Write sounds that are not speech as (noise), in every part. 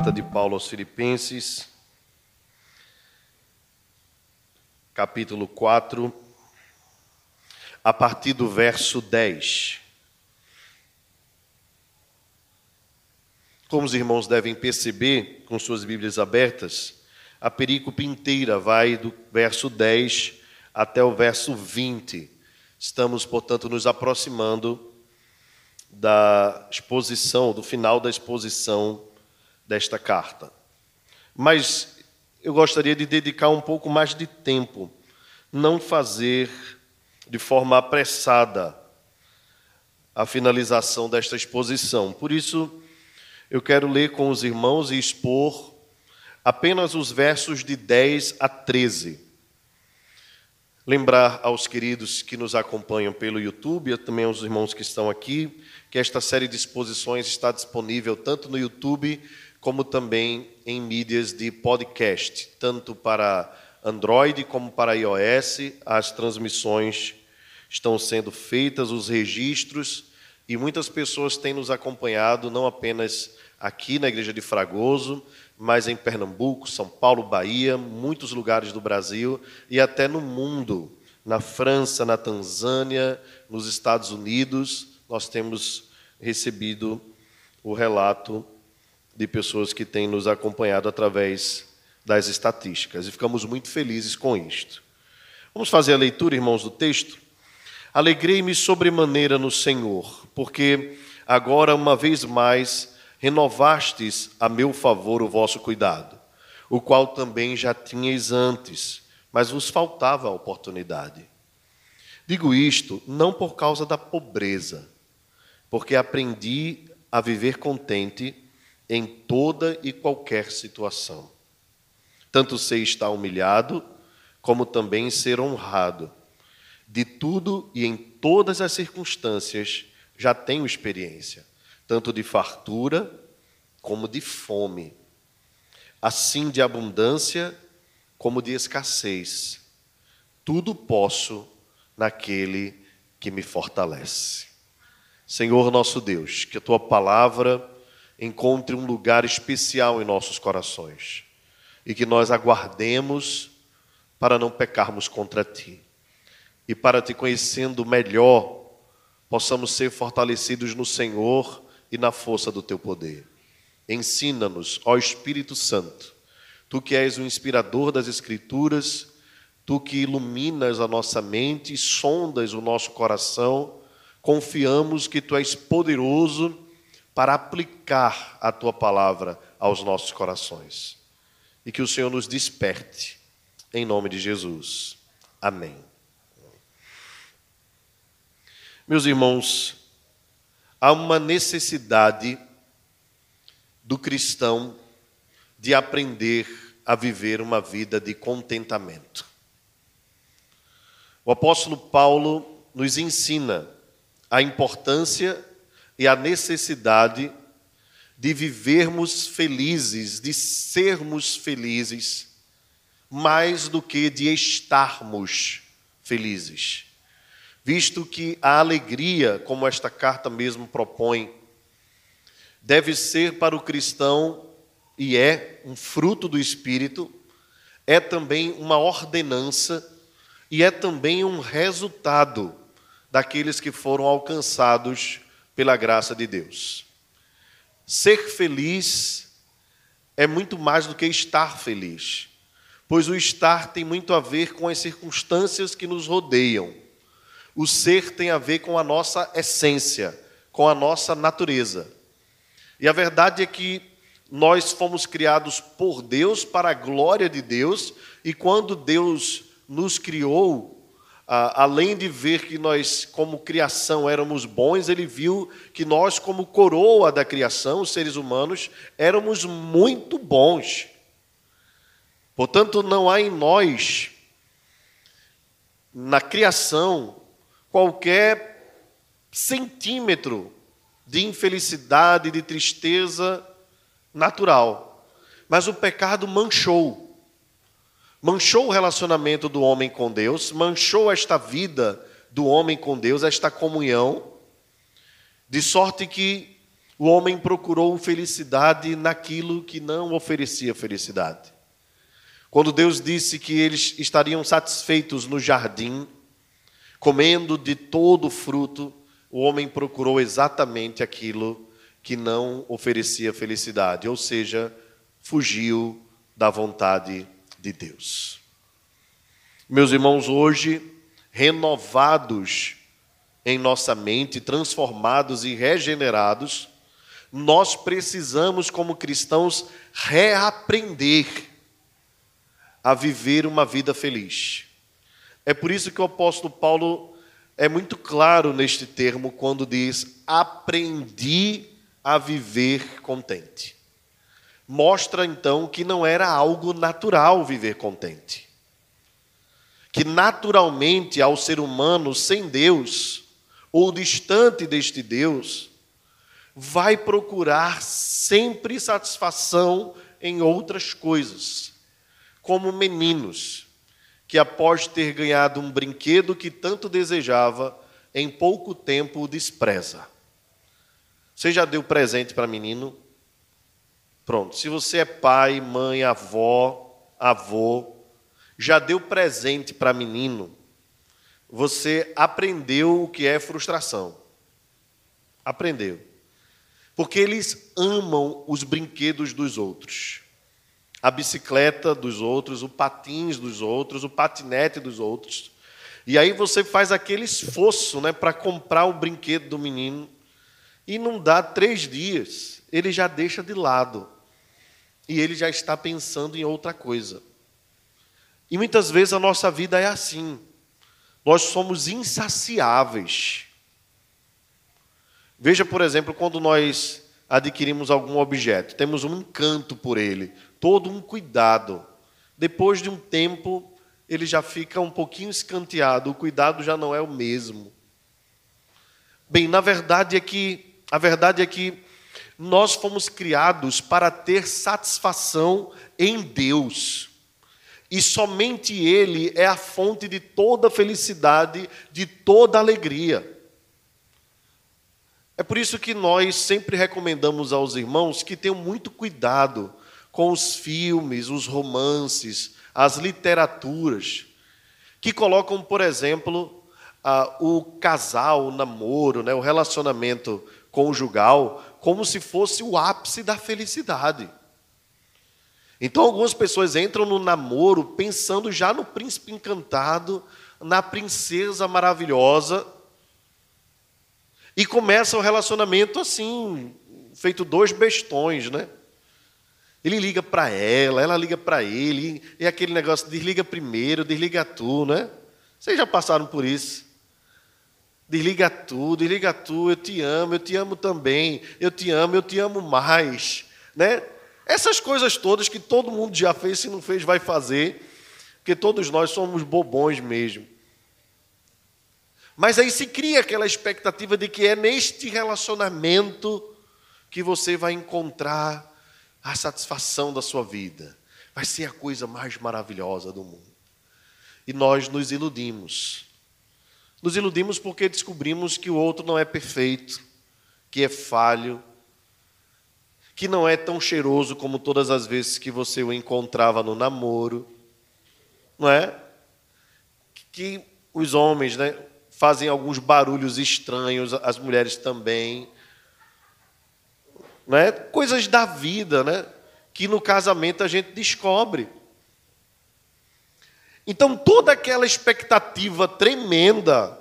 Carta de Paulo aos Filipenses, capítulo 4, a partir do verso 10. Como os irmãos devem perceber, com suas Bíblias abertas, a perícope inteira vai do verso 10 até o verso 20. Estamos, portanto, nos aproximando da exposição, do final da exposição desta carta. Mas eu gostaria de dedicar um pouco mais de tempo, não fazer de forma apressada a finalização desta exposição. Por isso, eu quero ler com os irmãos e expor apenas os versos de 10 a 13. Lembrar aos queridos que nos acompanham pelo YouTube, e também aos irmãos que estão aqui, que esta série de exposições está disponível tanto no YouTube como também em mídias de podcast, tanto para Android como para iOS. As transmissões estão sendo feitas, os registros, e muitas pessoas têm nos acompanhado, não apenas aqui na Igreja de Fragoso, mas em Pernambuco, São Paulo, Bahia, muitos lugares do Brasil e até no mundo, na França, na Tanzânia, nos Estados Unidos, nós temos recebido o relato de pessoas que têm nos acompanhado através das estatísticas e ficamos muito felizes com isto. Vamos fazer a leitura, irmãos, do texto? Alegrei-me sobremaneira no Senhor, porque agora, uma vez mais, renovastes a meu favor o vosso cuidado, o qual também já tinhais antes, mas vos faltava a oportunidade. Digo isto não por causa da pobreza, porque aprendi a viver contente em toda e qualquer situação. Tanto sei estar humilhado, como também ser honrado. De tudo e em todas as circunstâncias já tenho experiência tanto de fartura como de fome, assim de abundância como de escassez. Tudo posso naquele que me fortalece. Senhor nosso Deus, que a tua palavra encontre um lugar especial em nossos corações e que nós aguardemos para não pecarmos contra ti e para te conhecendo melhor, possamos ser fortalecidos no Senhor e na força do teu poder. Ensina-nos, ó Espírito Santo, tu que és o inspirador das Escrituras, tu que iluminas a nossa mente e sondas o nosso coração, confiamos que tu és poderoso para aplicar a tua palavra aos nossos corações. E que o Senhor nos desperte, em nome de Jesus. Amém. Meus irmãos, há uma necessidade do cristão de aprender a viver uma vida de contentamento. O apóstolo Paulo nos ensina a importância e a necessidade de vivermos felizes, de sermos felizes, mais do que de estarmos felizes. Visto que a alegria, como esta carta mesmo propõe, deve ser para o cristão e é um fruto do Espírito, é também uma ordenança e é também um resultado daqueles que foram alcançados pela graça de Deus. Ser feliz é muito mais do que estar feliz, pois o estar tem muito a ver com as circunstâncias que nos rodeiam. O ser tem a ver com a nossa essência, com a nossa natureza. E a verdade é que nós fomos criados por Deus para a glória de Deus, e quando Deus nos criou, além de ver que nós, como criação, éramos bons, ele viu que nós, como coroa da criação, os seres humanos, éramos muito bons. Portanto, não há em nós, na criação, qualquer centímetro de infelicidade, de tristeza natural. Mas o pecado manchou. Manchou o relacionamento do homem com Deus, manchou esta vida do homem com Deus, esta comunhão, de sorte que o homem procurou felicidade naquilo que não oferecia felicidade. Quando Deus disse que eles estariam satisfeitos no jardim, comendo de todo o fruto, o homem procurou exatamente aquilo que não oferecia felicidade, ou seja, fugiu da vontade de Deus. Meus irmãos, hoje, renovados em nossa mente, transformados e regenerados, nós precisamos, como cristãos, reaprender a viver uma vida feliz. É por isso que o apóstolo Paulo é muito claro neste termo quando diz: aprendi a viver contente. Mostra então que não era algo natural viver contente. Que naturalmente ao ser humano sem Deus, ou distante deste Deus, vai procurar sempre satisfação em outras coisas, como meninos que, após ter ganhado um brinquedo que tanto desejava, em pouco tempo o despreza. Você já deu presente para menino? Pronto. Se você é pai, mãe, avó, avô, já deu presente para menino, você aprendeu o que é frustração. Aprendeu. Porque eles amam os brinquedos dos outros. A bicicleta dos outros, o patins dos outros, o patinete dos outros. E aí você faz aquele esforço né, para comprar o brinquedo do menino. E não dá três dias, ele já deixa de lado. E ele já está pensando em outra coisa. E muitas vezes a nossa vida é assim. Nós somos insaciáveis. Veja, por exemplo, quando nós adquirimos algum objeto, temos um encanto por ele, todo um cuidado. Depois de um tempo, ele já fica um pouquinho escanteado, o cuidado já não é o mesmo. Bem, na verdade é que a verdade é que nós fomos criados para ter satisfação em Deus. E somente Ele é a fonte de toda felicidade, de toda alegria. É por isso que nós sempre recomendamos aos irmãos que tenham muito cuidado com os filmes, os romances, as literaturas, que colocam, por exemplo, o casal, o namoro, né, o relacionamento conjugal, como se fosse o ápice da felicidade. Então, algumas pessoas entram no namoro pensando já no príncipe encantado, na princesa maravilhosa, e começa o relacionamento assim, feito dois bestões, né? Ele liga para ela, ela liga para ele, e aquele negócio, desliga primeiro, desliga tu, né? Vocês já passaram por isso? Desliga tu, desliga tu, eu te amo, eu te amo também, eu te amo, eu te amo mais, né? Essas coisas todas que todo mundo já fez, se não fez, vai fazer, porque todos nós somos bobões mesmo. Mas aí se cria aquela expectativa de que é neste relacionamento que você vai encontrar a satisfação da sua vida. Vai ser a coisa mais maravilhosa do mundo. E nós nos iludimos. Nos iludimos porque descobrimos que o outro não é perfeito, que é falho, que não é tão cheiroso como todas as vezes que você o encontrava no namoro, não é? Que os homens, né, fazem alguns barulhos estranhos, as mulheres também, não é? Coisas da vida, né, que no casamento a gente descobre. Então toda aquela expectativa tremenda,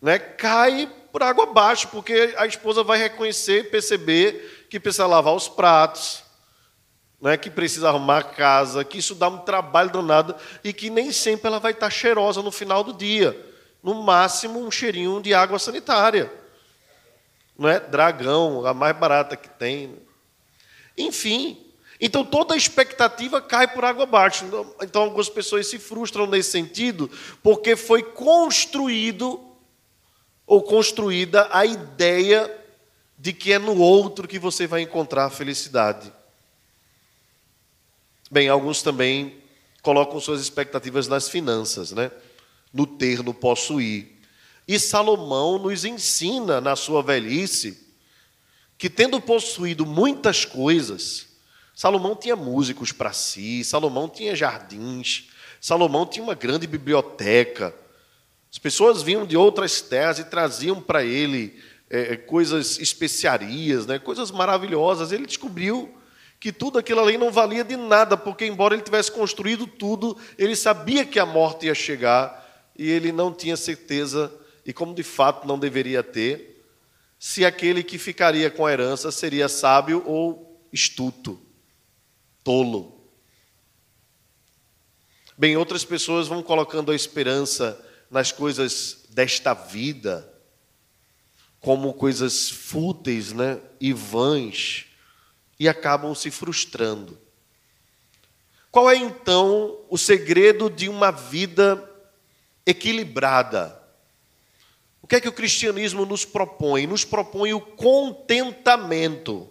né, cai por água abaixo, porque a esposa vai reconhecer, perceber que precisa lavar os pratos, né, que precisa arrumar a casa, que isso dá um trabalho danado e que nem sempre ela vai estar cheirosa no final do dia. No máximo, um cheirinho de água sanitária. Não é? Dragão, a mais barata que tem. Enfim, então toda a expectativa cai por água abaixo. Então algumas pessoas se frustram nesse sentido, porque foi construído ou construída a ideia de que é no outro que você vai encontrar a felicidade. Bem, alguns também colocam suas expectativas nas finanças, né? no ter, no possuir. E Salomão nos ensina na sua velhice que, tendo possuído muitas coisas, Salomão tinha músicos para si, Salomão tinha jardins, Salomão tinha uma grande biblioteca. As pessoas vinham de outras terras e traziam para ele é, coisas, especiarias, né, coisas maravilhosas. Ele descobriu que tudo aquilo ali não valia de nada, porque, embora ele tivesse construído tudo, ele sabia que a morte ia chegar e ele não tinha certeza, e como de fato não deveria ter, se aquele que ficaria com a herança seria sábio ou estuto, tolo. Bem, outras pessoas vão colocando a esperança nas coisas desta vida, como coisas fúteis né, e vãs e acabam se frustrando. Qual é então o segredo de uma vida equilibrada? O que é que o cristianismo nos propõe? Nos propõe o contentamento.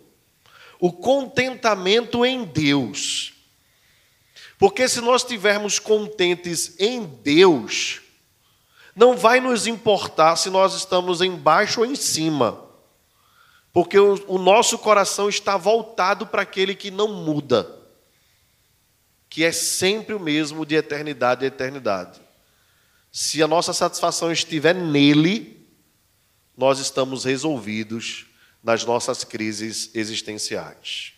O contentamento em Deus. Porque se nós estivermos contentes em Deus, não vai nos importar se nós estamos embaixo ou em cima porque o, o nosso coração está voltado para aquele que não muda, que é sempre o mesmo de eternidade a eternidade. Se a nossa satisfação estiver nele, nós estamos resolvidos nas nossas crises existenciais.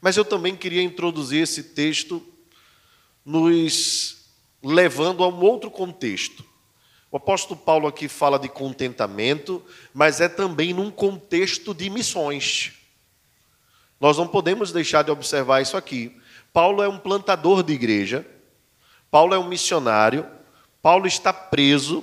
Mas eu também queria introduzir esse texto nos levando a um outro contexto. O apóstolo Paulo aqui fala de contentamento, mas é também num contexto de missões. Nós não podemos deixar de observar isso aqui. Paulo é um plantador de igreja, Paulo é um missionário, Paulo está preso,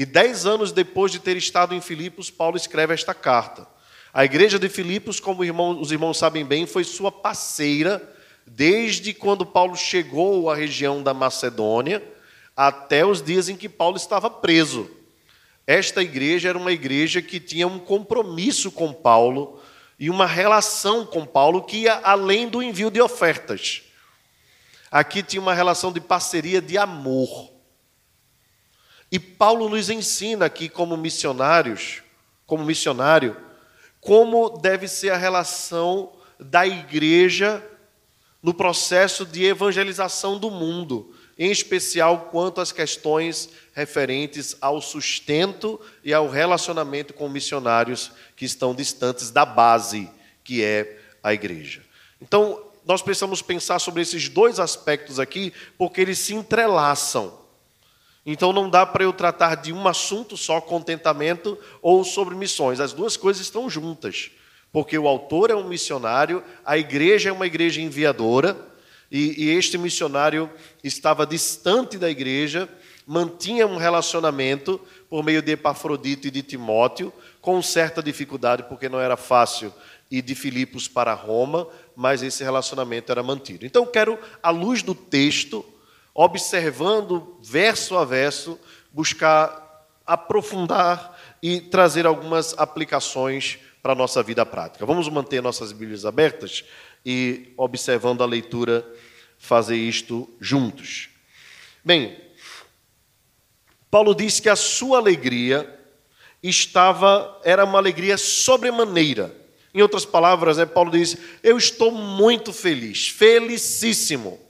e dez anos depois de ter estado em Filipos, Paulo escreve esta carta. A igreja de Filipos, como os irmãos sabem bem, foi sua parceira desde quando Paulo chegou à região da Macedônia até os dias em que Paulo estava preso. Esta igreja era uma igreja que tinha um compromisso com Paulo e uma relação com Paulo que ia além do envio de ofertas. Aqui tinha uma relação de parceria de amor. E Paulo nos ensina aqui como missionários, como missionário, como deve ser a relação da igreja no processo de evangelização do mundo em especial quanto às questões referentes ao sustento e ao relacionamento com missionários que estão distantes da base, que é a igreja. Então, nós precisamos pensar sobre esses dois aspectos aqui, porque eles se entrelaçam. Então, não dá para eu tratar de um assunto só, contentamento, ou sobre missões. As duas coisas estão juntas, porque o autor é um missionário, a igreja é uma igreja enviadora e, e este missionário estava distante da igreja, mantinha um relacionamento por meio de Epafrodito e de Timóteo, com certa dificuldade, porque não era fácil ir de Filipos para Roma, mas esse relacionamento era mantido. Então, quero, à luz do texto, observando verso a verso, buscar aprofundar e trazer algumas aplicações para a nossa vida prática. Vamos manter nossas Bíblias abertas e, observando a leitura, fazer isto juntos. Bem, Paulo disse que a sua alegria estava, era uma alegria sobremaneira. Em outras palavras, né, Paulo diz: Eu estou muito feliz, felicíssimo.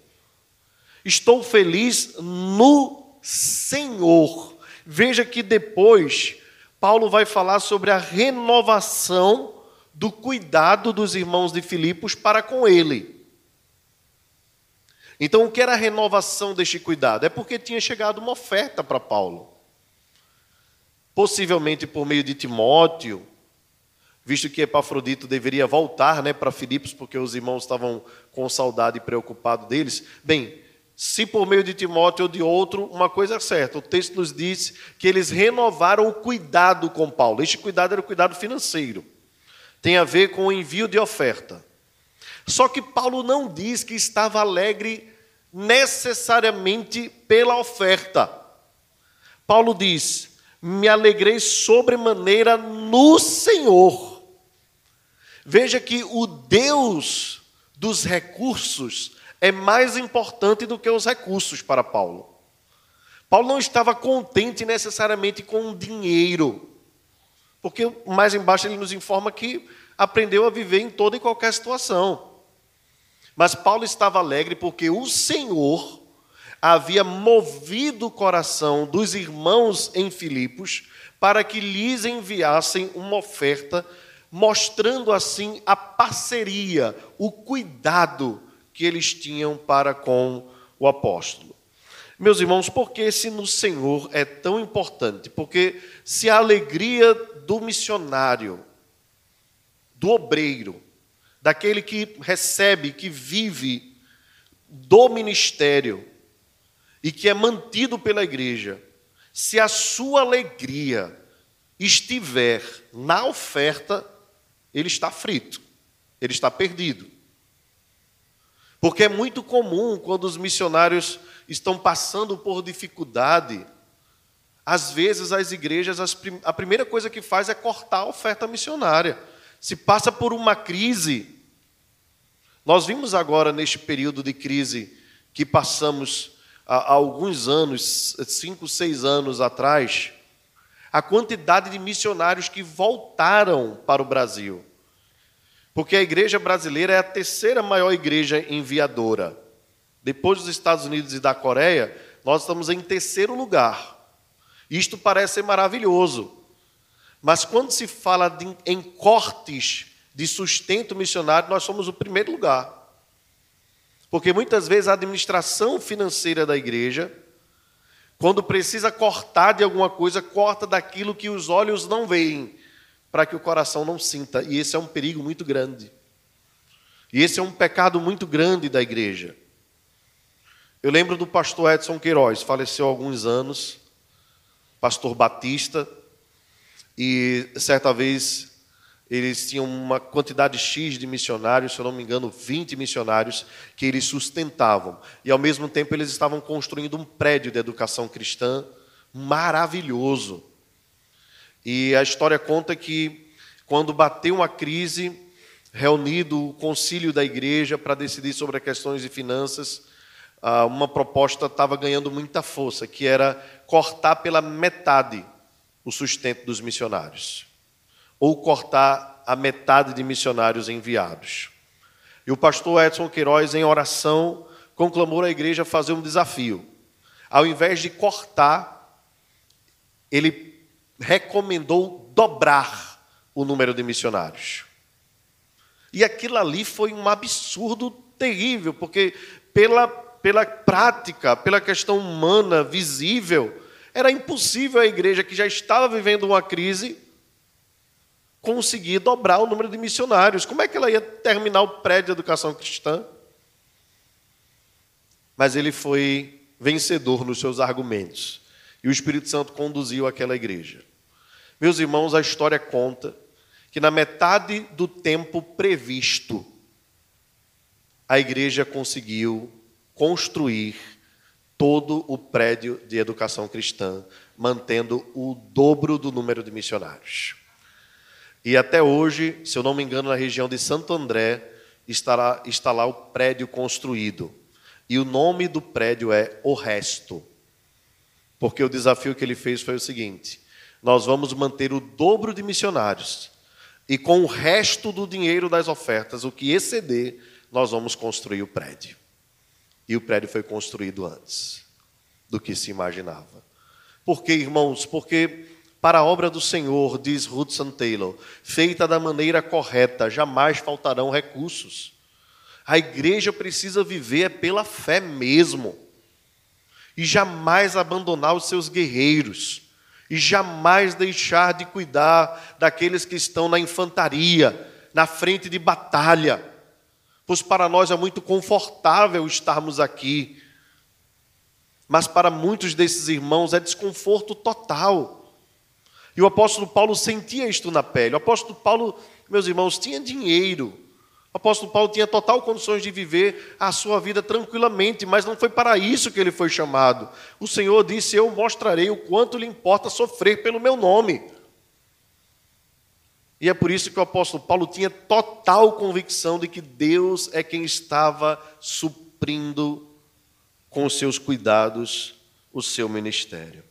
Estou feliz no Senhor. Veja que depois Paulo vai falar sobre a renovação do cuidado dos irmãos de Filipos para com ele. Então, o que era a renovação deste cuidado? É porque tinha chegado uma oferta para Paulo. Possivelmente por meio de Timóteo, visto que Epafrodito deveria voltar né, para Filipos, porque os irmãos estavam com saudade e preocupados deles. Bem, se por meio de Timóteo ou de outro, uma coisa é certa: o texto nos diz que eles renovaram o cuidado com Paulo. Este cuidado era o cuidado financeiro tem a ver com o envio de oferta. Só que Paulo não diz que estava alegre necessariamente pela oferta. Paulo diz: Me alegrei sobremaneira no Senhor. Veja que o Deus dos recursos é mais importante do que os recursos para Paulo. Paulo não estava contente necessariamente com o dinheiro. Porque mais embaixo ele nos informa que aprendeu a viver em toda e qualquer situação. Mas Paulo estava alegre porque o Senhor havia movido o coração dos irmãos em Filipos para que lhes enviassem uma oferta, mostrando assim a parceria, o cuidado que eles tinham para com o apóstolo. Meus irmãos, por que esse no Senhor é tão importante? Porque se a alegria do missionário, do obreiro, daquele que recebe, que vive do ministério e que é mantido pela igreja, se a sua alegria estiver na oferta, ele está frito, ele está perdido. Porque é muito comum quando os missionários estão passando por dificuldade, às vezes as igrejas, a primeira coisa que faz é cortar a oferta missionária. Se passa por uma crise. Nós vimos agora, neste período de crise que passamos há alguns anos, cinco, seis anos atrás, a quantidade de missionários que voltaram para o Brasil. Porque a igreja brasileira é a terceira maior igreja enviadora. Depois dos Estados Unidos e da Coreia, nós estamos em terceiro lugar. Isto parece ser maravilhoso. Mas quando se fala de, em cortes de sustento missionário, nós somos o primeiro lugar. Porque muitas vezes a administração financeira da igreja, quando precisa cortar de alguma coisa, corta daquilo que os olhos não veem, para que o coração não sinta. E esse é um perigo muito grande. E esse é um pecado muito grande da igreja. Eu lembro do pastor Edson Queiroz, faleceu há alguns anos, pastor batista, e certa vez eles tinham uma quantidade X de missionários, se eu não me engano, 20 missionários que eles sustentavam. E ao mesmo tempo eles estavam construindo um prédio de educação cristã maravilhoso. E a história conta que quando bateu uma crise, reunido o concílio da igreja para decidir sobre questões de finanças, ah, uma proposta estava ganhando muita força, que era cortar pela metade o sustento dos missionários ou cortar a metade de missionários enviados. E o pastor Edson Queiroz, em oração, conclamou a igreja a fazer um desafio. Ao invés de cortar, ele recomendou dobrar o número de missionários. E aquilo ali foi um absurdo terrível, porque pela, pela prática, pela questão humana visível, era impossível a igreja que já estava vivendo uma crise conseguir dobrar o número de missionários. Como é que ela ia terminar o prédio de educação cristã? Mas ele foi vencedor nos seus argumentos. E o Espírito Santo conduziu aquela igreja. Meus irmãos, a história conta que na metade do tempo previsto, a igreja conseguiu construir todo o prédio de educação cristã, mantendo o dobro do número de missionários. E até hoje, se eu não me engano, na região de Santo André, estará, está lá o prédio construído. E o nome do prédio é O Resto. Porque o desafio que ele fez foi o seguinte: nós vamos manter o dobro de missionários. E com o resto do dinheiro das ofertas, o que exceder, nós vamos construir o prédio. E o prédio foi construído antes do que se imaginava. Por que, irmãos? Porque para a obra do Senhor, diz Hudson Taylor, feita da maneira correta, jamais faltarão recursos. A igreja precisa viver pela fé mesmo. E jamais abandonar os seus guerreiros. E jamais deixar de cuidar daqueles que estão na infantaria, na frente de batalha. Pois para nós é muito confortável estarmos aqui. Mas para muitos desses irmãos é desconforto total. E o apóstolo Paulo sentia isto na pele. O apóstolo Paulo, meus irmãos, tinha dinheiro. O apóstolo Paulo tinha total condições de viver a sua vida tranquilamente, mas não foi para isso que ele foi chamado. O Senhor disse: Eu mostrarei o quanto lhe importa sofrer pelo meu nome. E é por isso que o apóstolo Paulo tinha total convicção de que Deus é quem estava suprindo com os seus cuidados o seu ministério.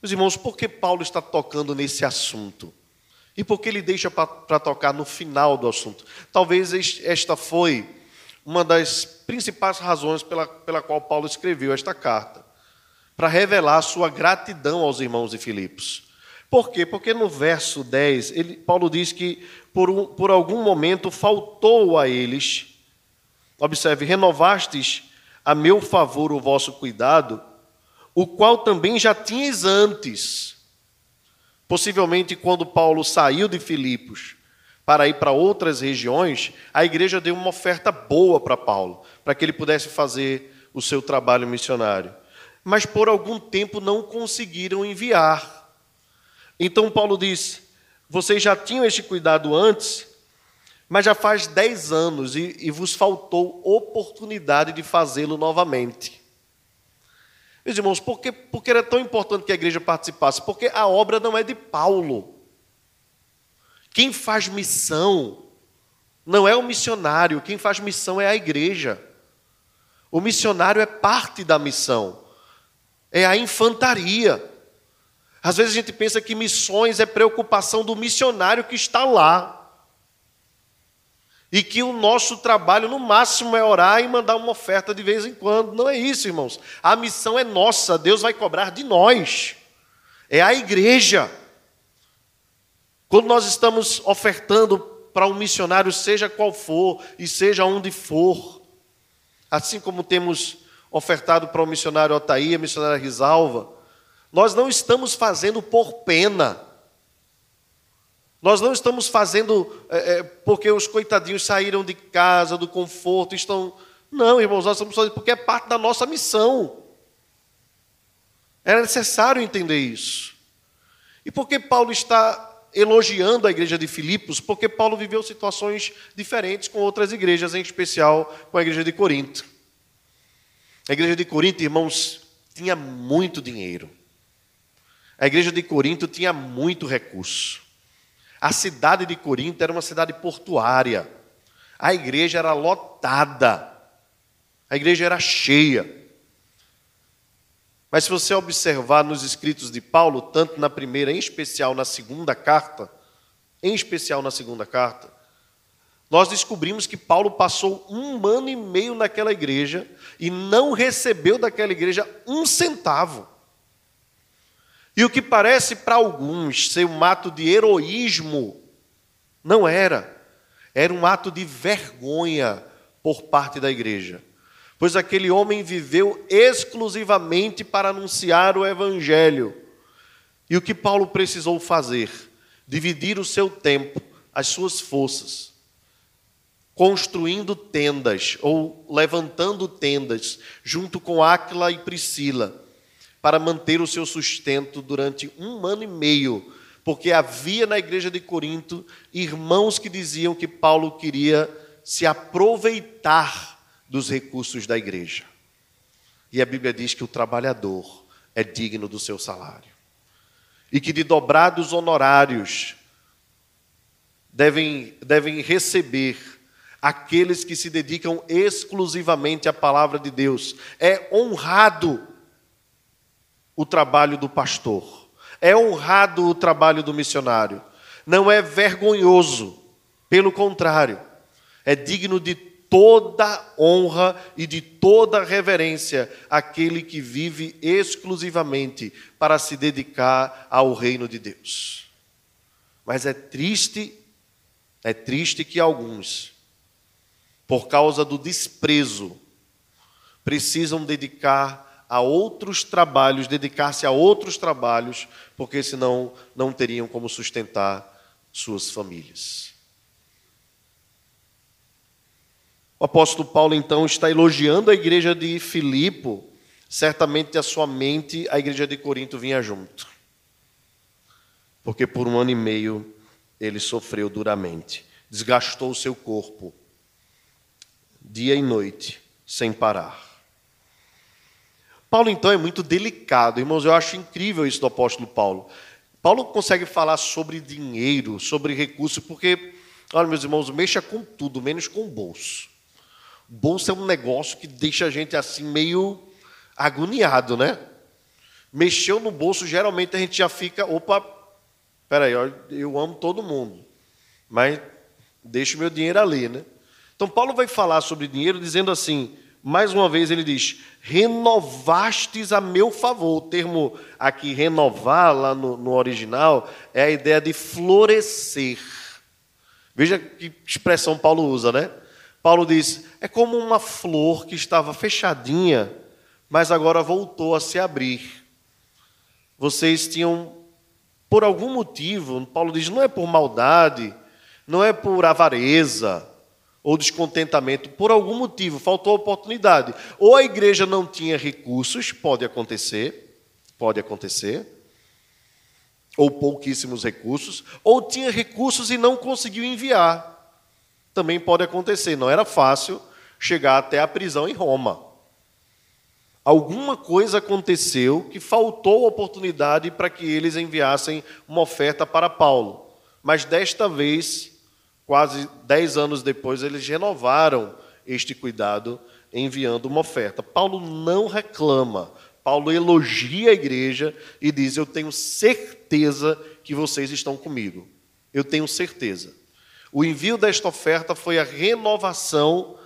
Meus irmãos, por que Paulo está tocando nesse assunto? E por que ele deixa para tocar no final do assunto? Talvez esta foi uma das principais razões pela, pela qual Paulo escreveu esta carta para revelar sua gratidão aos irmãos de Filipos. Por quê? Porque no verso 10, ele, Paulo diz que por, um, por algum momento faltou a eles, observe, renovastes a meu favor o vosso cuidado, o qual também já tinhas antes. Possivelmente, quando Paulo saiu de Filipos para ir para outras regiões, a igreja deu uma oferta boa para Paulo, para que ele pudesse fazer o seu trabalho missionário. Mas por algum tempo não conseguiram enviar. Então Paulo diz: vocês já tinham este cuidado antes, mas já faz dez anos e, e vos faltou oportunidade de fazê-lo novamente. Meus irmãos, por que, por que era tão importante que a igreja participasse? Porque a obra não é de Paulo. Quem faz missão não é o missionário, quem faz missão é a igreja. O missionário é parte da missão, é a infantaria. Às vezes a gente pensa que missões é preocupação do missionário que está lá. E que o nosso trabalho, no máximo, é orar e mandar uma oferta de vez em quando. Não é isso, irmãos. A missão é nossa, Deus vai cobrar de nós. É a igreja. Quando nós estamos ofertando para um missionário, seja qual for e seja onde for, assim como temos ofertado para o missionário Otaí, a missionária Risalva, nós não estamos fazendo por pena. Nós não estamos fazendo é, é, porque os coitadinhos saíram de casa, do conforto, estão. Não, irmãos, nós estamos fazendo porque é parte da nossa missão. Era necessário entender isso. E por que Paulo está elogiando a igreja de Filipos? Porque Paulo viveu situações diferentes com outras igrejas, em especial com a igreja de Corinto. A igreja de Corinto, irmãos, tinha muito dinheiro. A igreja de Corinto tinha muito recurso. A cidade de Corinto era uma cidade portuária. A igreja era lotada. A igreja era cheia. Mas se você observar nos escritos de Paulo, tanto na primeira, em especial na segunda carta, em especial na segunda carta, nós descobrimos que Paulo passou um ano e meio naquela igreja e não recebeu daquela igreja um centavo. E o que parece para alguns ser um ato de heroísmo, não era. Era um ato de vergonha por parte da igreja. Pois aquele homem viveu exclusivamente para anunciar o evangelho. E o que Paulo precisou fazer? Dividir o seu tempo, as suas forças, construindo tendas ou levantando tendas junto com Áquila e Priscila para manter o seu sustento durante um ano e meio, porque havia na igreja de Corinto irmãos que diziam que Paulo queria se aproveitar dos recursos da igreja. E a Bíblia diz que o trabalhador é digno do seu salário. E que de dobrados honorários devem, devem receber aqueles que se dedicam exclusivamente à palavra de Deus. É honrado o trabalho do pastor, é honrado o trabalho do missionário, não é vergonhoso, pelo contrário, é digno de toda honra e de toda reverência aquele que vive exclusivamente para se dedicar ao reino de Deus. Mas é triste, é triste que alguns, por causa do desprezo, precisam dedicar a outros trabalhos, dedicar-se a outros trabalhos, porque senão não teriam como sustentar suas famílias. O apóstolo Paulo então está elogiando a igreja de Filipo, certamente a sua mente, a igreja de Corinto vinha junto. Porque por um ano e meio ele sofreu duramente, desgastou o seu corpo, dia e noite, sem parar. Paulo, então, é muito delicado. Irmãos, eu acho incrível isso do apóstolo Paulo. Paulo consegue falar sobre dinheiro, sobre recursos, porque, olha, meus irmãos, mexa com tudo, menos com o bolso. Bolso é um negócio que deixa a gente assim meio agoniado, né? Mexeu no bolso, geralmente a gente já fica, opa, peraí, eu amo todo mundo, mas deixo meu dinheiro ali, né? Então Paulo vai falar sobre dinheiro dizendo assim, mais uma vez ele diz: renovastes a meu favor. O termo aqui, renovar, lá no, no original, é a ideia de florescer. Veja que expressão Paulo usa, né? Paulo diz: é como uma flor que estava fechadinha, mas agora voltou a se abrir. Vocês tinham, por algum motivo, Paulo diz: não é por maldade, não é por avareza ou descontentamento, por algum motivo, faltou oportunidade. Ou a igreja não tinha recursos, pode acontecer, pode acontecer, ou pouquíssimos recursos, ou tinha recursos e não conseguiu enviar. Também pode acontecer, não era fácil chegar até a prisão em Roma. Alguma coisa aconteceu que faltou oportunidade para que eles enviassem uma oferta para Paulo. Mas desta vez, quase dez anos depois, eles renovaram este cuidado enviando uma oferta. Paulo não reclama, Paulo elogia a igreja e diz: Eu tenho certeza que vocês estão comigo. Eu tenho certeza. O envio desta oferta foi a renovação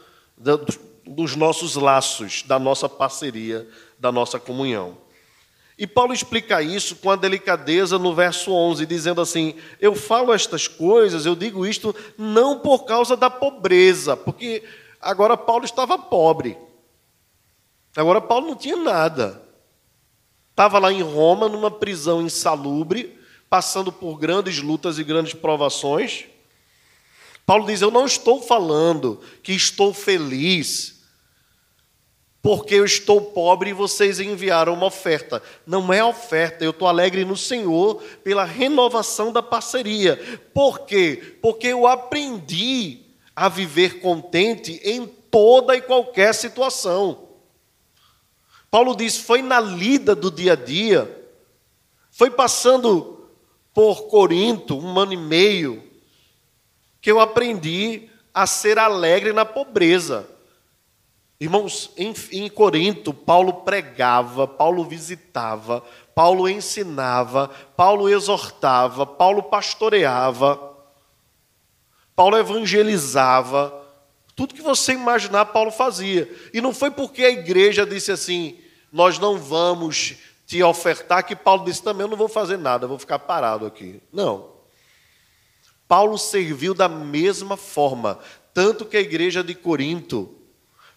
dos nossos laços, da nossa parceria, da nossa comunhão. E Paulo explica isso com a delicadeza no verso 11, dizendo assim: Eu falo estas coisas, eu digo isto não por causa da pobreza, porque agora Paulo estava pobre. Agora Paulo não tinha nada. Estava lá em Roma, numa prisão insalubre, passando por grandes lutas e grandes provações. Paulo diz: Eu não estou falando que estou feliz porque eu estou pobre e vocês enviaram uma oferta. Não é oferta, eu estou alegre no Senhor pela renovação da parceria. Por quê? Porque eu aprendi a viver contente em toda e qualquer situação. Paulo diz: foi na lida do dia a dia, foi passando por Corinto um ano e meio, que eu aprendi a ser alegre na pobreza. Irmãos, em, em, Corinto, Paulo pregava, Paulo visitava, Paulo ensinava, Paulo exortava, Paulo pastoreava, Paulo evangelizava. Tudo que você imaginar, Paulo fazia. E não foi porque a igreja disse assim: nós não vamos te ofertar, que Paulo disse também: eu não vou fazer nada, vou ficar parado aqui. Não. Paulo serviu da mesma forma, tanto que a igreja de Corinto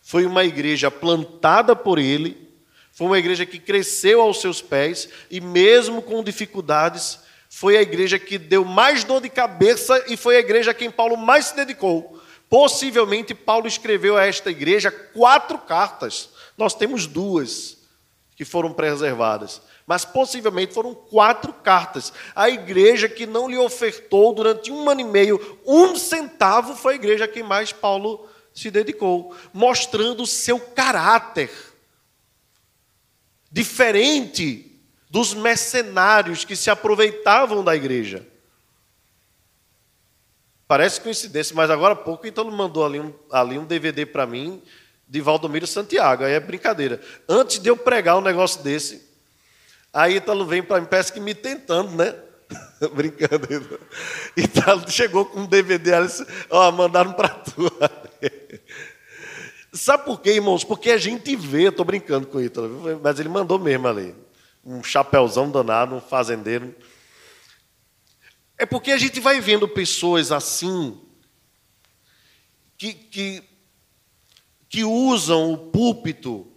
foi uma igreja plantada por ele, foi uma igreja que cresceu aos seus pés e, mesmo com dificuldades, foi a igreja que deu mais dor de cabeça e foi a igreja a quem Paulo mais se dedicou. Possivelmente, Paulo escreveu a esta igreja quatro cartas. Nós temos duas que foram preservadas mas possivelmente foram quatro cartas. A igreja que não lhe ofertou durante um ano e meio um centavo foi a igreja a quem mais Paulo se dedicou, mostrando o seu caráter. Diferente dos mercenários que se aproveitavam da igreja. Parece coincidência, mas agora há pouco então mandou ali um, ali um DVD para mim de Valdomiro Santiago. Aí é brincadeira. Antes de eu pregar um negócio desse, Aí Ítalo vem para mim, parece que me tentando, né? (laughs) Brincando. Ítalo chegou com um DVD ali, ó, mandaram para tu. (laughs) Sabe por quê, irmãos? Porque a gente vê, estou brincando com o Ítalo, mas ele mandou mesmo ali. Um chapéuzão danado, um fazendeiro. É porque a gente vai vendo pessoas assim, que, que, que usam o púlpito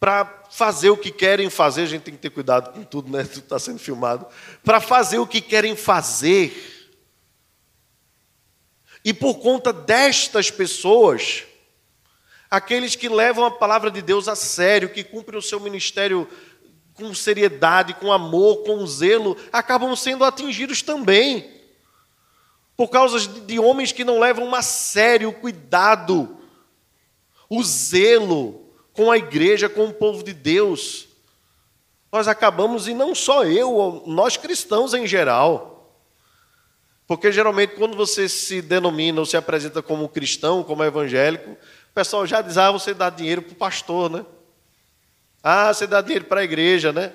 para fazer o que querem fazer, a gente tem que ter cuidado com tudo, né? (laughs) Tudo está sendo filmado. Para fazer o que querem fazer. E por conta destas pessoas, aqueles que levam a palavra de Deus a sério, que cumprem o seu ministério com seriedade, com amor, com zelo, acabam sendo atingidos também. Por causa de, homens que não levam a sério o cuidado, o zelo, com a igreja, com o povo de Deus. Nós acabamos, e não só eu, nós cristãos em geral. Porque geralmente, quando você se denomina ou se apresenta como cristão, como evangélico, o pessoal já diz: ah, você dá dinheiro para o pastor, né? Ah, você dá dinheiro para a igreja, né?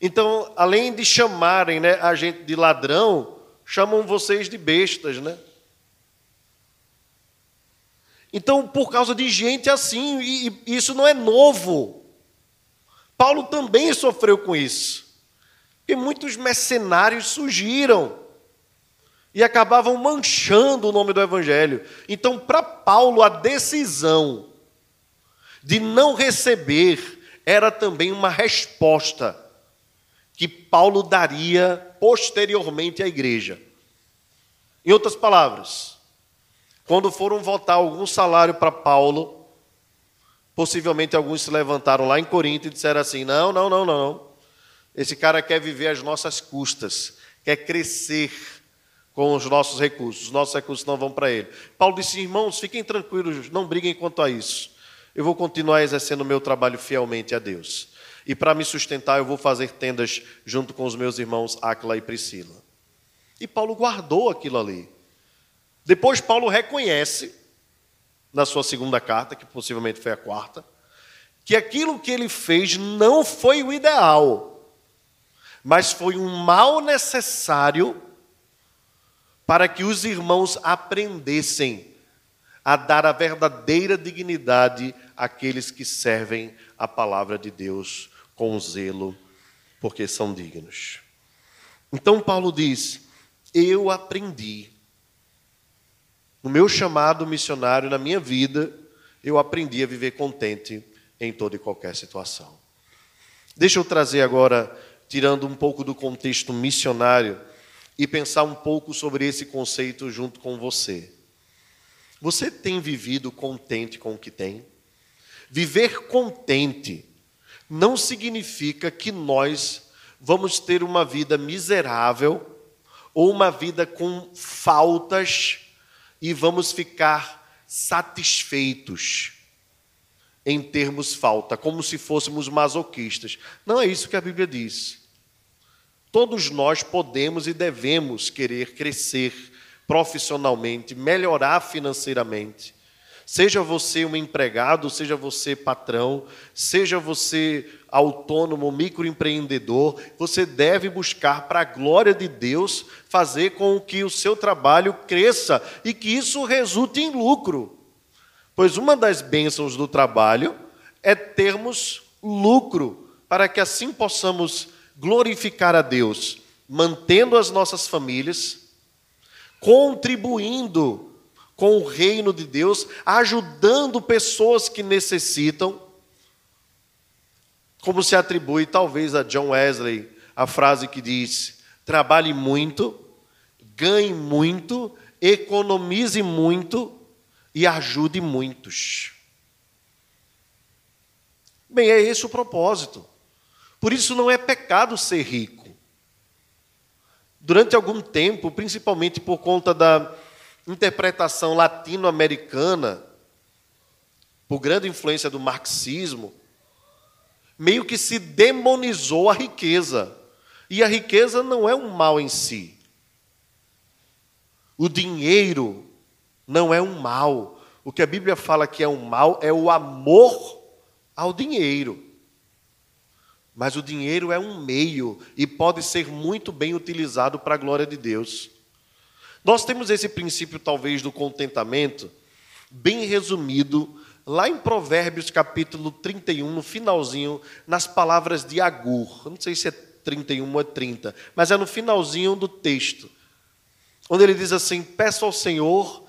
Então, além de chamarem né, a gente de ladrão, chamam vocês de bestas, né? Então, por causa de gente assim, e, e isso não é novo. Paulo também sofreu com isso. E muitos mercenários surgiram e acabavam manchando o nome do evangelho. Então, para Paulo, a decisão de não receber era também uma resposta que Paulo daria posteriormente à igreja. Em outras palavras, quando foram votar algum salário para Paulo, possivelmente alguns se levantaram lá em Corinto e disseram assim: não, não, não, não. Esse cara quer viver às nossas custas, quer crescer com os nossos recursos, os nossos recursos não vão para ele. Paulo disse: irmãos, fiquem tranquilos, não briguem quanto a isso. Eu vou continuar exercendo o meu trabalho fielmente a Deus. E para me sustentar, eu vou fazer tendas junto com os meus irmãos Áquila e Priscila. E Paulo guardou aquilo ali. Depois, Paulo reconhece, na sua segunda carta, que possivelmente foi a quarta, que aquilo que ele fez não foi o ideal, mas foi um mal necessário para que os irmãos aprendessem a dar a verdadeira dignidade àqueles que servem a palavra de Deus com zelo, porque são dignos. Então Paulo diz: Eu aprendi. No meu chamado missionário, na minha vida, eu aprendi a viver contente em toda e qualquer situação. Deixa eu trazer agora, tirando um pouco do contexto missionário, e pensar um pouco sobre esse conceito junto com você. Você tem vivido contente com o que tem? Viver contente não significa que nós vamos ter uma vida miserável ou uma vida com faltas e vamos ficar satisfeitos em termos falta, como se fôssemos masoquistas. Não é isso que a Bíblia diz. Todos nós podemos e devemos querer crescer profissionalmente, melhorar financeiramente, Seja você um empregado, seja você patrão, seja você autônomo, microempreendedor, você deve buscar para a glória de Deus fazer com que o seu trabalho cresça e que isso resulte em lucro. Pois uma das bênçãos do trabalho é termos lucro, para que assim possamos glorificar a Deus, mantendo as nossas famílias, contribuindo com o reino de Deus, ajudando pessoas que necessitam. Como se atribui talvez a John Wesley a frase que diz: trabalhe muito, ganhe muito, economize muito e ajude muitos. Bem, é esse o propósito. Por isso não é pecado ser rico. Durante algum tempo, principalmente por conta da interpretação latino-americana, por grande influência do marxismo, meio que se demonizou a riqueza. E a riqueza não é um mal em si. O dinheiro não é um mal. O que a Bíblia fala que é um mal é o amor ao dinheiro. Mas o dinheiro é um meio e pode ser muito bem utilizado para a glória de Deus. Nós temos esse princípio, talvez, do contentamento, bem resumido, lá em Provérbios capítulo 31, no finalzinho, nas palavras de Agur. Eu não sei se é 31 ou é 30, mas é no finalzinho do texto, onde ele diz assim: Peço ao Senhor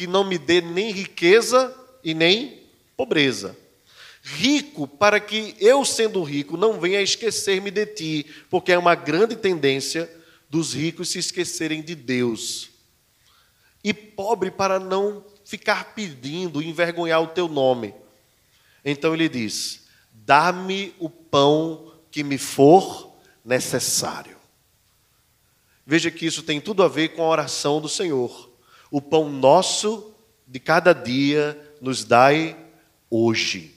que não me dê nem riqueza e nem pobreza. Rico, para que eu, sendo rico, não venha esquecer-me de ti, porque é uma grande tendência dos ricos se esquecerem de Deus. E pobre para não ficar pedindo, envergonhar o teu nome. Então ele diz: Dá-me o pão que me for necessário. Veja que isso tem tudo a ver com a oração do Senhor. O pão nosso de cada dia nos dai hoje.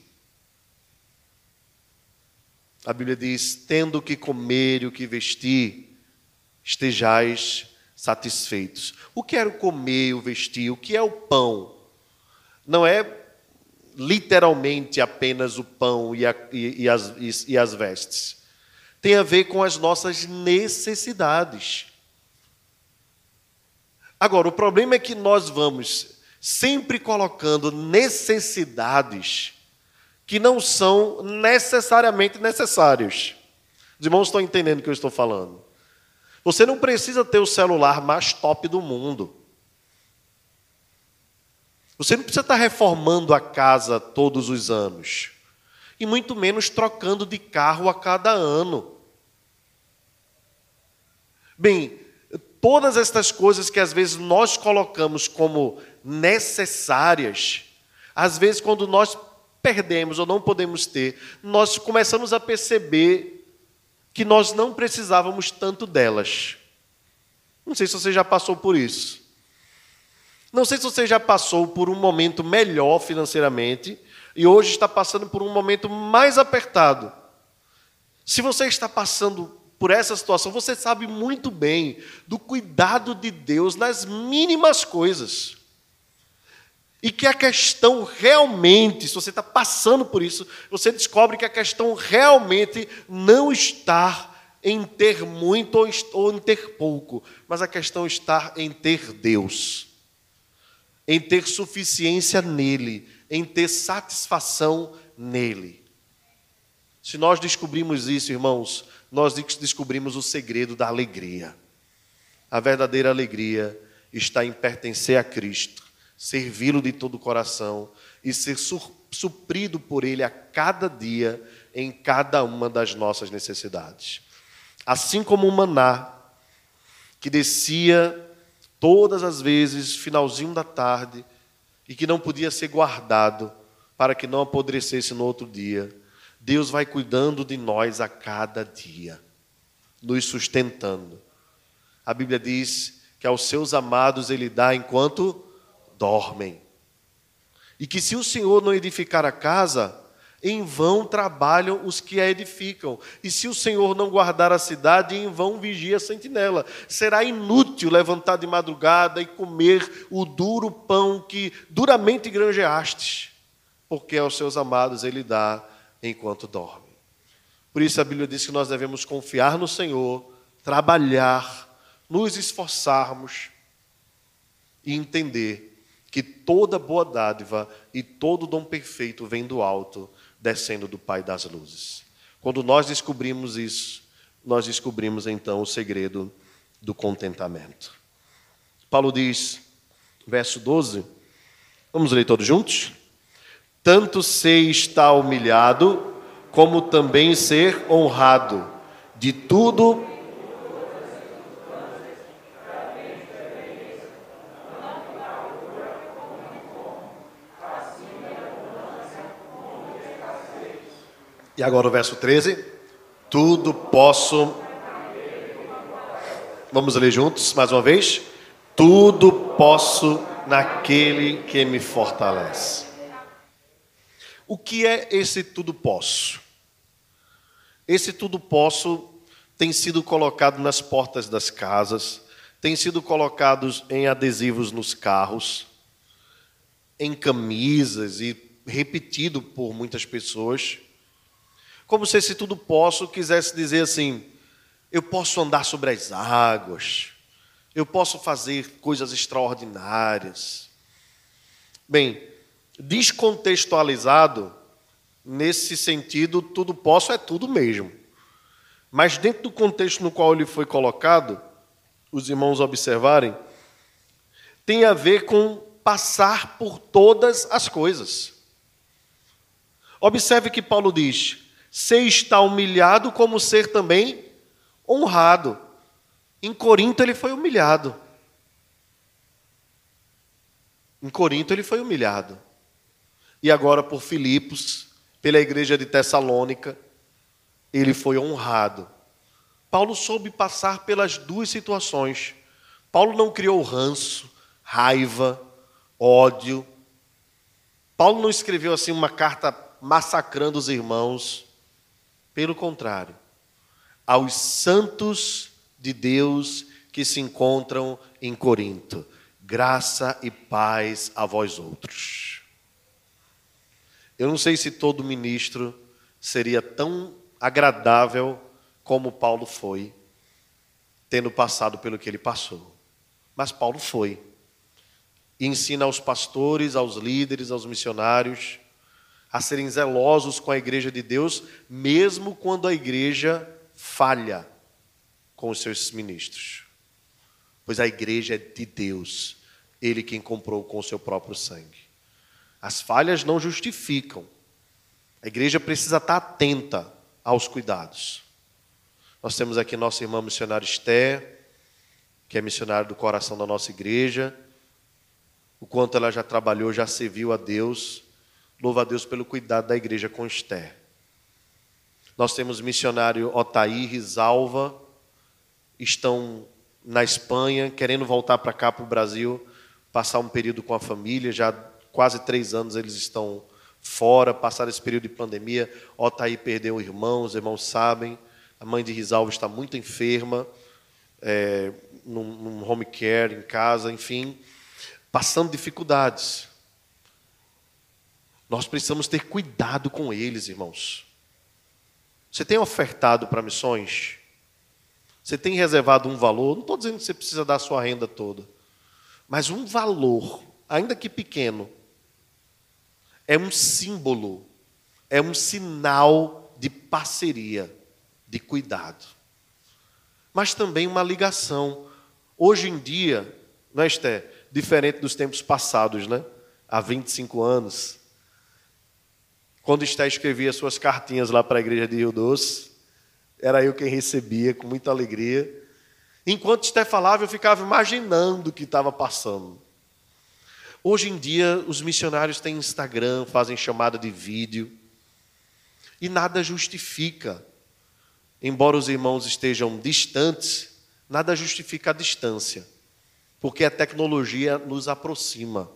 A Bíblia diz: tendo o que comer e o que vestir, estejais satisfeitos. O que era o comer, o vestir? O que é o pão? Não é literalmente apenas o pão e, a, e, e, as, e, e as vestes. Tem a ver com as nossas necessidades. Agora, o problema é que nós vamos sempre colocando necessidades que não são necessariamente necessários. Os irmãos estão entendendo o que eu estou falando. Você não precisa ter o celular mais top do mundo. Você não precisa estar reformando a casa todos os anos. E muito menos trocando de carro a cada ano. Bem, todas estas coisas que às vezes nós colocamos como necessárias, às vezes quando nós perdemos ou não podemos ter, nós começamos a perceber que nós não precisávamos tanto delas. Não sei se você já passou por isso. Não sei se você já passou por um momento melhor financeiramente e hoje está passando por um momento mais apertado. Se você está passando por essa situação, você sabe muito bem do cuidado de Deus nas mínimas coisas. E que a questão realmente, se você está passando por isso, você descobre que a questão realmente não está em ter muito ou em ter pouco, mas a questão está em ter Deus em ter suficiência nele, em ter satisfação nele. Se nós descobrimos isso, irmãos, nós descobrimos o segredo da alegria. A verdadeira alegria está em pertencer a Cristo, servi-lo de todo o coração e ser suprido por Ele a cada dia, em cada uma das nossas necessidades. Assim como o maná que descia todas as vezes, finalzinho da tarde, e que não podia ser guardado para que não apodrecesse no outro dia. Deus vai cuidando de nós a cada dia, nos sustentando. A Bíblia diz que aos seus amados ele dá enquanto dormem. E que se o Senhor não edificar a casa, em vão trabalham os que a edificam. E se o Senhor não guardar a cidade, em vão vigia a sentinela. Será inútil levantar de madrugada e comer o duro pão que duramente granjeastes, porque aos seus amados ele dá enquanto dorme. Por isso a Bíblia diz que nós devemos confiar no Senhor, trabalhar, nos esforçarmos e entender que toda boa dádiva e todo dom perfeito vem do alto descendo do Pai das luzes. Quando nós descobrimos isso, nós descobrimos então o segredo do contentamento. Paulo diz, verso 12, vamos ler todos juntos? Tanto ser estar humilhado, como também ser honrado, de tudo E agora o verso 13. Tudo posso. Vamos ler juntos mais uma vez. Tudo posso naquele que me fortalece. O que é esse tudo posso? Esse tudo posso tem sido colocado nas portas das casas, tem sido colocado em adesivos nos carros, em camisas e repetido por muitas pessoas. Como se esse tudo posso quisesse dizer assim: eu posso andar sobre as águas, eu posso fazer coisas extraordinárias. Bem, descontextualizado, nesse sentido, tudo posso é tudo mesmo. Mas dentro do contexto no qual ele foi colocado, os irmãos observarem, tem a ver com passar por todas as coisas. Observe que Paulo diz: ser está humilhado como ser também honrado. Em Corinto ele foi humilhado. Em Corinto ele foi humilhado. E agora por Filipos, pela igreja de Tessalônica, ele foi honrado. Paulo soube passar pelas duas situações. Paulo não criou ranço, raiva, ódio. Paulo não escreveu assim uma carta massacrando os irmãos. Pelo contrário, aos santos de Deus que se encontram em Corinto, graça e paz a vós outros. Eu não sei se todo ministro seria tão agradável como Paulo foi, tendo passado pelo que ele passou. Mas Paulo foi. E ensina aos pastores, aos líderes, aos missionários a serem zelosos com a igreja de Deus, mesmo quando a igreja falha com os seus ministros. Pois a igreja é de Deus, ele quem comprou com o seu próprio sangue. As falhas não justificam. A igreja precisa estar atenta aos cuidados. Nós temos aqui nossa irmã missionária Esther, que é missionária do coração da nossa igreja. O quanto ela já trabalhou, já serviu a Deus. Louva a Deus pelo cuidado da igreja com Esther. Nós temos missionário Otaí, Risalva, estão na Espanha, querendo voltar para cá, para o Brasil, passar um período com a família, já quase três anos eles estão fora, passaram esse período de pandemia. Otaí perdeu um irmão, os irmãos sabem. A mãe de Risalvo está muito enferma, é, num, num home care, em casa, enfim, passando dificuldades. Nós precisamos ter cuidado com eles, irmãos. Você tem ofertado para missões? Você tem reservado um valor? Não estou dizendo que você precisa dar a sua renda toda, mas um valor, ainda que pequeno, é um símbolo, é um sinal de parceria, de cuidado. Mas também uma ligação. Hoje em dia, não é, Esther? Diferente dos tempos passados, né? Há 25 anos. Quando Esther escrevia suas cartinhas lá para a igreja de Rio Doce, era eu quem recebia com muita alegria. Enquanto Esther falava, eu ficava imaginando o que estava passando. Hoje em dia, os missionários têm Instagram, fazem chamada de vídeo, e nada justifica. Embora os irmãos estejam distantes, nada justifica a distância, porque a tecnologia nos aproxima.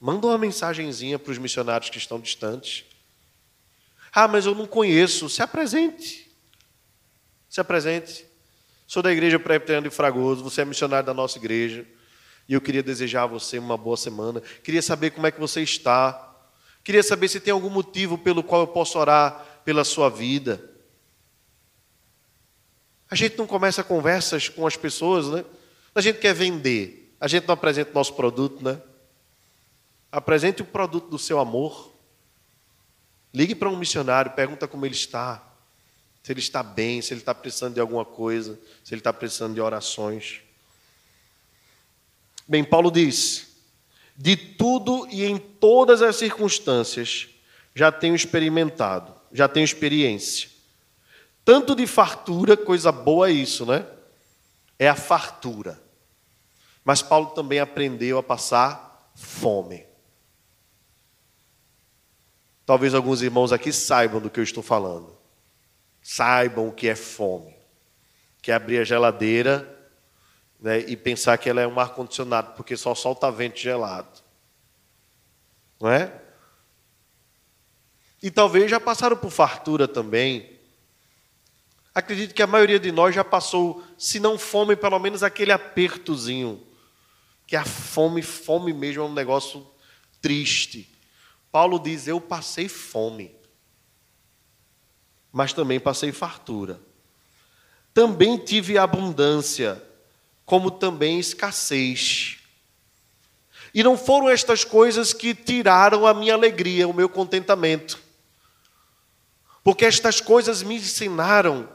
Manda uma mensagenzinha para os missionários que estão distantes. Ah, mas eu não conheço. Se apresente. Se apresente. Sou da Igreja Presbiteriana de Fragoso, você é missionário da nossa igreja. E eu queria desejar a você uma boa semana. Queria saber como é que você está. Queria saber se tem algum motivo pelo qual eu posso orar pela sua vida. A gente não começa conversas com as pessoas, né? A gente quer vender. A gente não apresenta o nosso produto, né? Apresente o produto do seu amor. Ligue para um missionário, pergunta como ele está. Se ele está bem, se ele está precisando de alguma coisa, se ele está precisando de orações. Bem, Paulo diz: de tudo e em todas as circunstâncias já tenho experimentado, já tenho experiência. Tanto de fartura, coisa boa é isso, né? É a fartura. Mas Paulo também aprendeu a passar fome. Talvez alguns irmãos aqui saibam do que eu estou falando. Saibam o que é fome. Que é abrir a geladeira né, e pensar que ela é um ar-condicionado, porque só solta vento gelado. Não é? E talvez já passaram por fartura também. Acredito que a maioria de nós já passou, se não fome, pelo menos aquele apertozinho. Que a fome, fome mesmo é um negócio triste. Paulo diz: Eu passei fome, mas também passei fartura. Também tive abundância como também escassez. E não foram estas coisas que tiraram a minha alegria, o meu contentamento. Porque estas coisas me ensinaram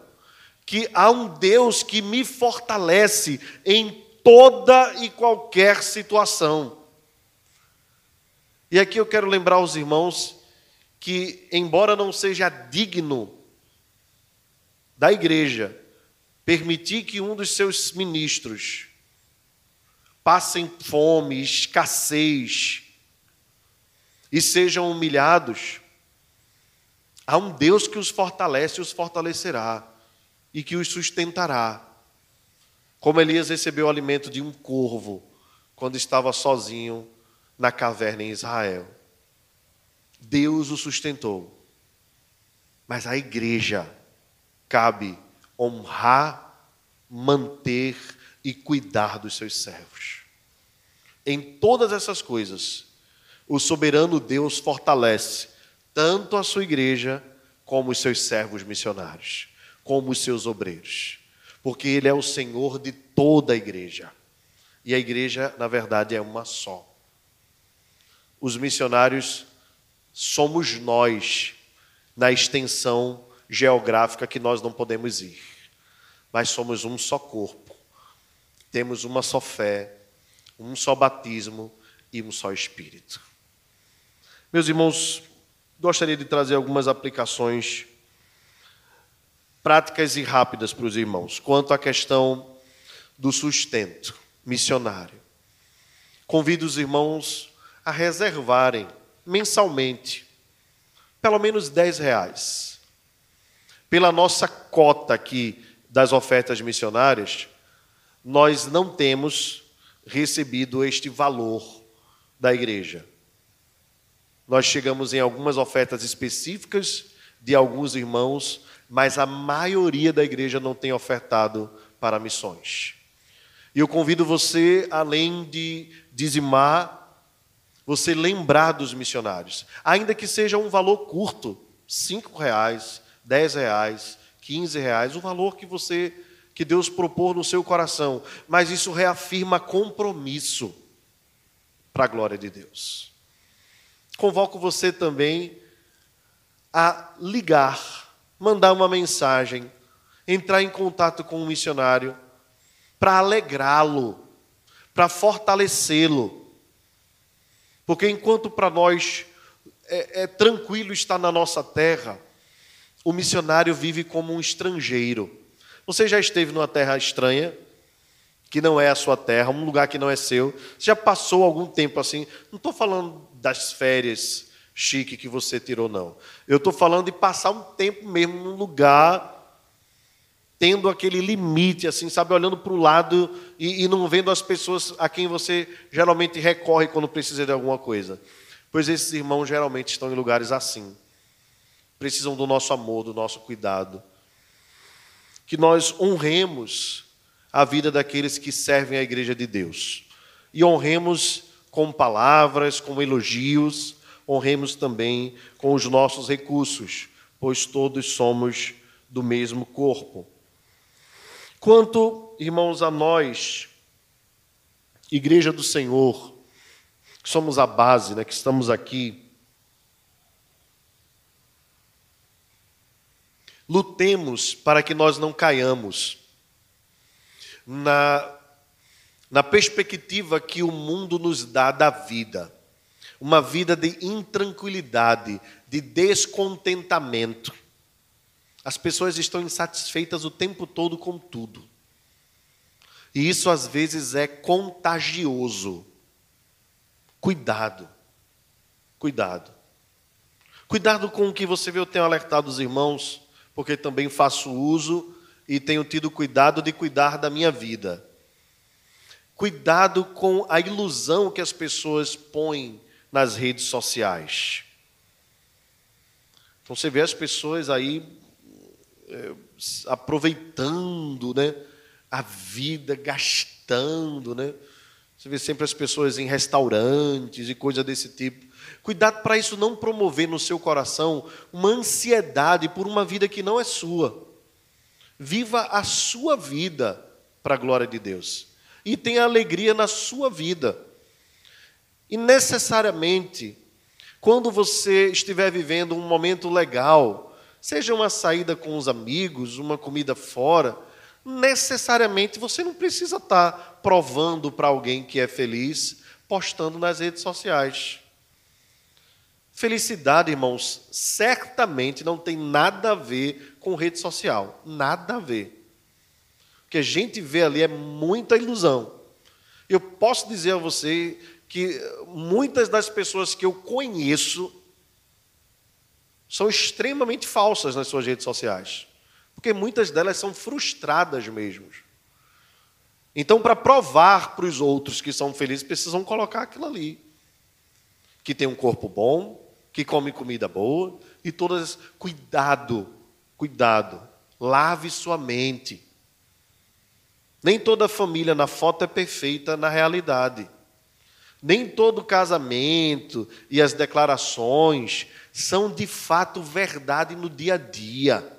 que há um Deus que me fortalece em toda e qualquer situação. E aqui eu quero lembrar aos irmãos que, embora não seja digno da igreja permitir que um dos seus ministros passem fome, escassez e sejam humilhados, há um Deus que os fortalece e os fortalecerá e que os sustentará. Como Elias recebeu o alimento de um corvo quando estava sozinho na caverna em Israel. Deus o sustentou. Mas a igreja cabe honrar, manter e cuidar dos seus servos. Em todas essas coisas, o soberano Deus fortalece tanto a sua igreja como os seus servos missionários, como os seus obreiros, porque Ele é o Senhor de toda a igreja. E a igreja, na verdade, é uma só. Os missionários somos nós, na extensão geográfica que nós não podemos ir, mas somos um só corpo, temos uma só fé, um só batismo e um só Espírito. Meus irmãos, gostaria de trazer algumas aplicações práticas e rápidas para os irmãos quanto à questão do sustento missionário. Convido os irmãos a reservarem mensalmente pelo menos 10 reais. Pela nossa cota aqui das ofertas missionárias, nós não temos recebido este valor da igreja. Nós chegamos em algumas ofertas específicas de alguns irmãos, mas a maioria da igreja não tem ofertado para missões. E eu convido você, além de dizimar, você lembrar dos missionários, ainda que seja um valor curto, cinco reais, dez reais, quinze reais, o valor que você, que Deus propor no seu coração, mas isso reafirma compromisso para a glória de Deus. Convoco você também a ligar, mandar uma mensagem, entrar em contato com um missionário para alegrá-lo, para fortalecê-lo. Porque enquanto para nós é, é tranquilo estar na nossa terra, o missionário vive como um estrangeiro. Você já esteve numa terra estranha, que não é a sua terra, um lugar que não é seu? Você já passou algum tempo assim? Não estou falando das férias chique que você tirou, não. Eu estou falando de passar um tempo mesmo num lugar, tendo aquele limite, assim, sabe, olhando para o lado e, e não vendo as pessoas a quem você geralmente recorre quando precisa de alguma coisa. Pois esses irmãos geralmente estão em lugares assim. Precisam do nosso amor, do nosso cuidado. Que nós honremos a vida daqueles que servem a igreja de Deus. E honremos com palavras, com elogios, honremos também com os nossos recursos, pois todos somos do mesmo corpo. Quanto, irmãos, a nós, Igreja do Senhor, que somos a base, né, que estamos aqui, lutemos para que nós não caiamos na na perspectiva que o mundo nos dá da vida. Uma vida de intranquilidade, de descontentamento. As pessoas estão insatisfeitas o tempo todo com tudo. E isso às vezes é contagioso. Cuidado. Cuidado. Cuidado com o que você vê, eu tenho alertado os irmãos, porque também faço uso e tenho tido cuidado de cuidar da minha vida. Cuidado com a ilusão que as pessoas põem nas redes sociais. Então você vê as pessoas aí é, aproveitando né, a vida, gastando, né? Você vê sempre as pessoas em restaurantes e coisa desse tipo. Cuidado para isso não promover no seu coração uma ansiedade por uma vida que não é sua. Viva a sua vida para a glória de Deus e tenha alegria na sua vida. E necessariamente, quando você estiver vivendo um momento legal, seja uma saída com os amigos, uma comida fora, necessariamente você não precisa estar provando para alguém que é feliz, postando nas redes sociais. Felicidade, irmãos, certamente não tem nada a ver com rede social. Nada a ver que a gente vê ali é muita ilusão. Eu posso dizer a você que muitas das pessoas que eu conheço são extremamente falsas nas suas redes sociais, porque muitas delas são frustradas mesmo. Então, para provar para os outros que são felizes, precisam colocar aquilo ali. Que tem um corpo bom, que come comida boa, e todas. Cuidado, cuidado. Lave sua mente. Nem toda família na foto é perfeita na realidade. Nem todo casamento e as declarações são de fato verdade no dia a dia.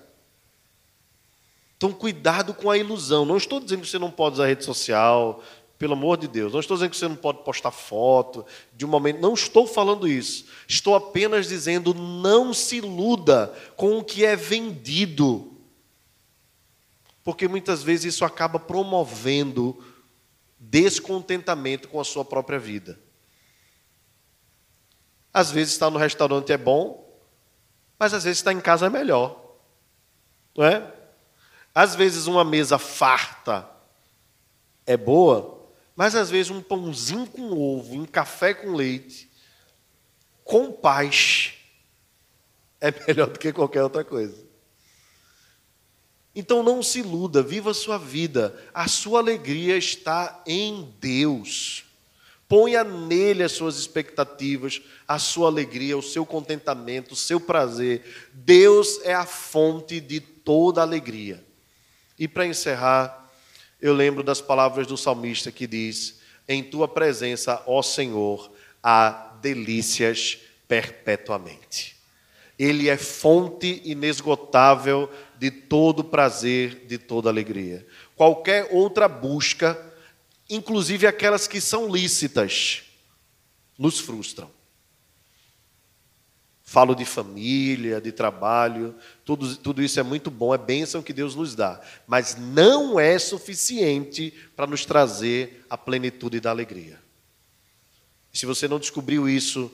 Então, cuidado com a ilusão. Não estou dizendo que você não pode usar rede social, pelo amor de Deus. Não estou dizendo que você não pode postar foto de um momento. Não estou falando isso. Estou apenas dizendo: não se iluda com o que é vendido. Porque muitas vezes isso acaba promovendo descontentamento com a sua própria vida. Às vezes estar no restaurante é bom, mas às vezes estar em casa é melhor. Não é? Às vezes uma mesa farta é boa, mas às vezes um pãozinho com ovo, um café com leite, com paz, é melhor do que qualquer outra coisa. Então não se iluda, viva a sua vida. A sua alegria está em Deus. Ponha nele as suas expectativas, a sua alegria, o seu contentamento, o seu prazer. Deus é a fonte de toda alegria. E para encerrar, eu lembro das palavras do salmista que diz: Em tua presença, ó Senhor, há delícias perpetuamente. Ele é fonte inesgotável de todo prazer, de toda alegria. Qualquer outra busca, inclusive aquelas que são lícitas, nos frustram. Falo de família, de trabalho, tudo, tudo isso é muito bom, é bênção que Deus nos dá, mas não é suficiente para nos trazer a plenitude da alegria. Se você não descobriu isso,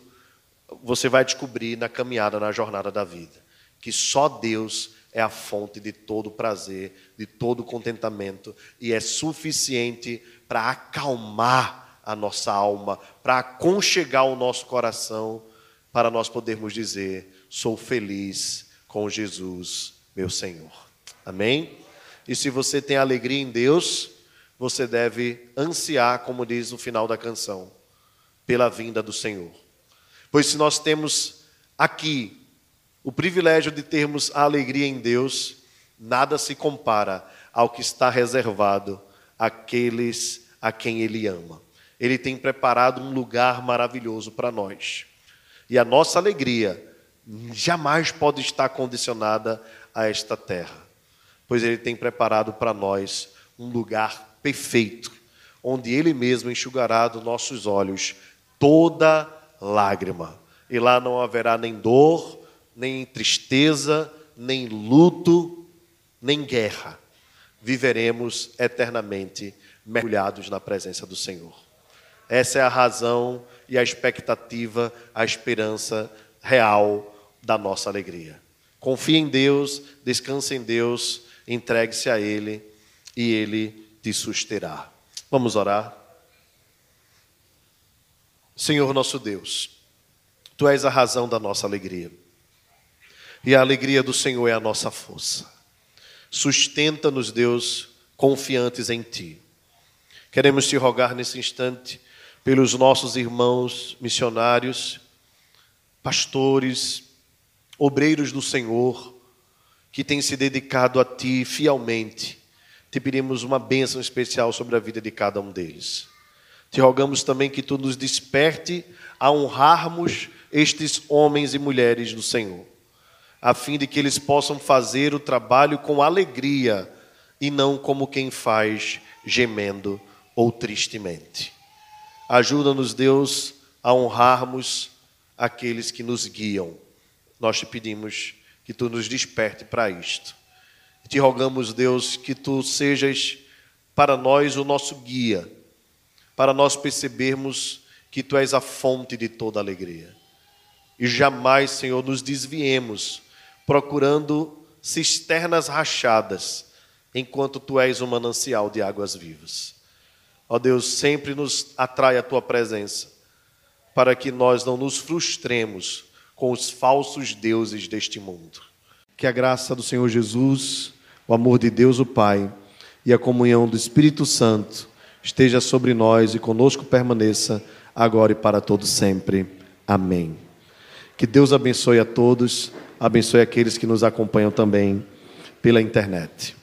você vai descobrir na caminhada, na jornada da vida, que só Deus é a fonte de todo prazer, de todo contentamento, e é suficiente para acalmar a nossa alma, para aconchegar o nosso coração para nós podermos dizer: sou feliz com Jesus, meu Senhor. Amém? E se você tem alegria em Deus, você deve ansiar, como diz no final da canção, pela vinda do Senhor. Pois se nós temos aqui o privilégio de termos a alegria em Deus, nada se compara ao que está reservado àqueles a quem Ele ama. Ele tem preparado um lugar maravilhoso para nós. E a nossa alegria jamais pode estar condicionada a esta terra, pois Ele tem preparado para nós um lugar perfeito, onde Ele mesmo enxugará dos nossos olhos toda lágrima. E lá não haverá nem dor, nem tristeza, nem luto, nem guerra. Viveremos eternamente mergulhados na presença do Senhor. Essa é a razão e a expectativa, a esperança real da nossa alegria. Confie em Deus, descanse em Deus, entregue-se a Ele e Ele te susterá. Vamos orar. Senhor nosso Deus, Tu és a razão da nossa alegria. E a alegria do Senhor é a nossa força. Sustenta-nos, Deus, confiantes em Ti. Queremos te rogar nesse instante pelos nossos irmãos missionários, pastores, obreiros do Senhor, que têm se dedicado a Ti fielmente. Te pedimos uma bênção especial sobre a vida de cada um deles. Te rogamos também que Tu nos desperte a honrarmos estes homens e mulheres do Senhor, a fim de que eles possam fazer o trabalho com alegria e não como quem faz gemendo ou tristemente. Ajuda-nos, Deus, a honrarmos aqueles que nos guiam. Nós te pedimos que tu nos desperte para isto. Te rogamos, Deus, que tu sejas para nós o nosso guia, para nós percebermos que tu és a fonte de toda alegria. E jamais, Senhor, nos desviemos procurando cisternas rachadas, enquanto tu és o manancial de águas vivas. Ó Deus, sempre nos atrai a tua presença, para que nós não nos frustremos com os falsos deuses deste mundo. Que a graça do Senhor Jesus, o amor de Deus o Pai e a comunhão do Espírito Santo esteja sobre nós e conosco permaneça agora e para todo sempre. Amém. Que Deus abençoe a todos, abençoe aqueles que nos acompanham também pela internet.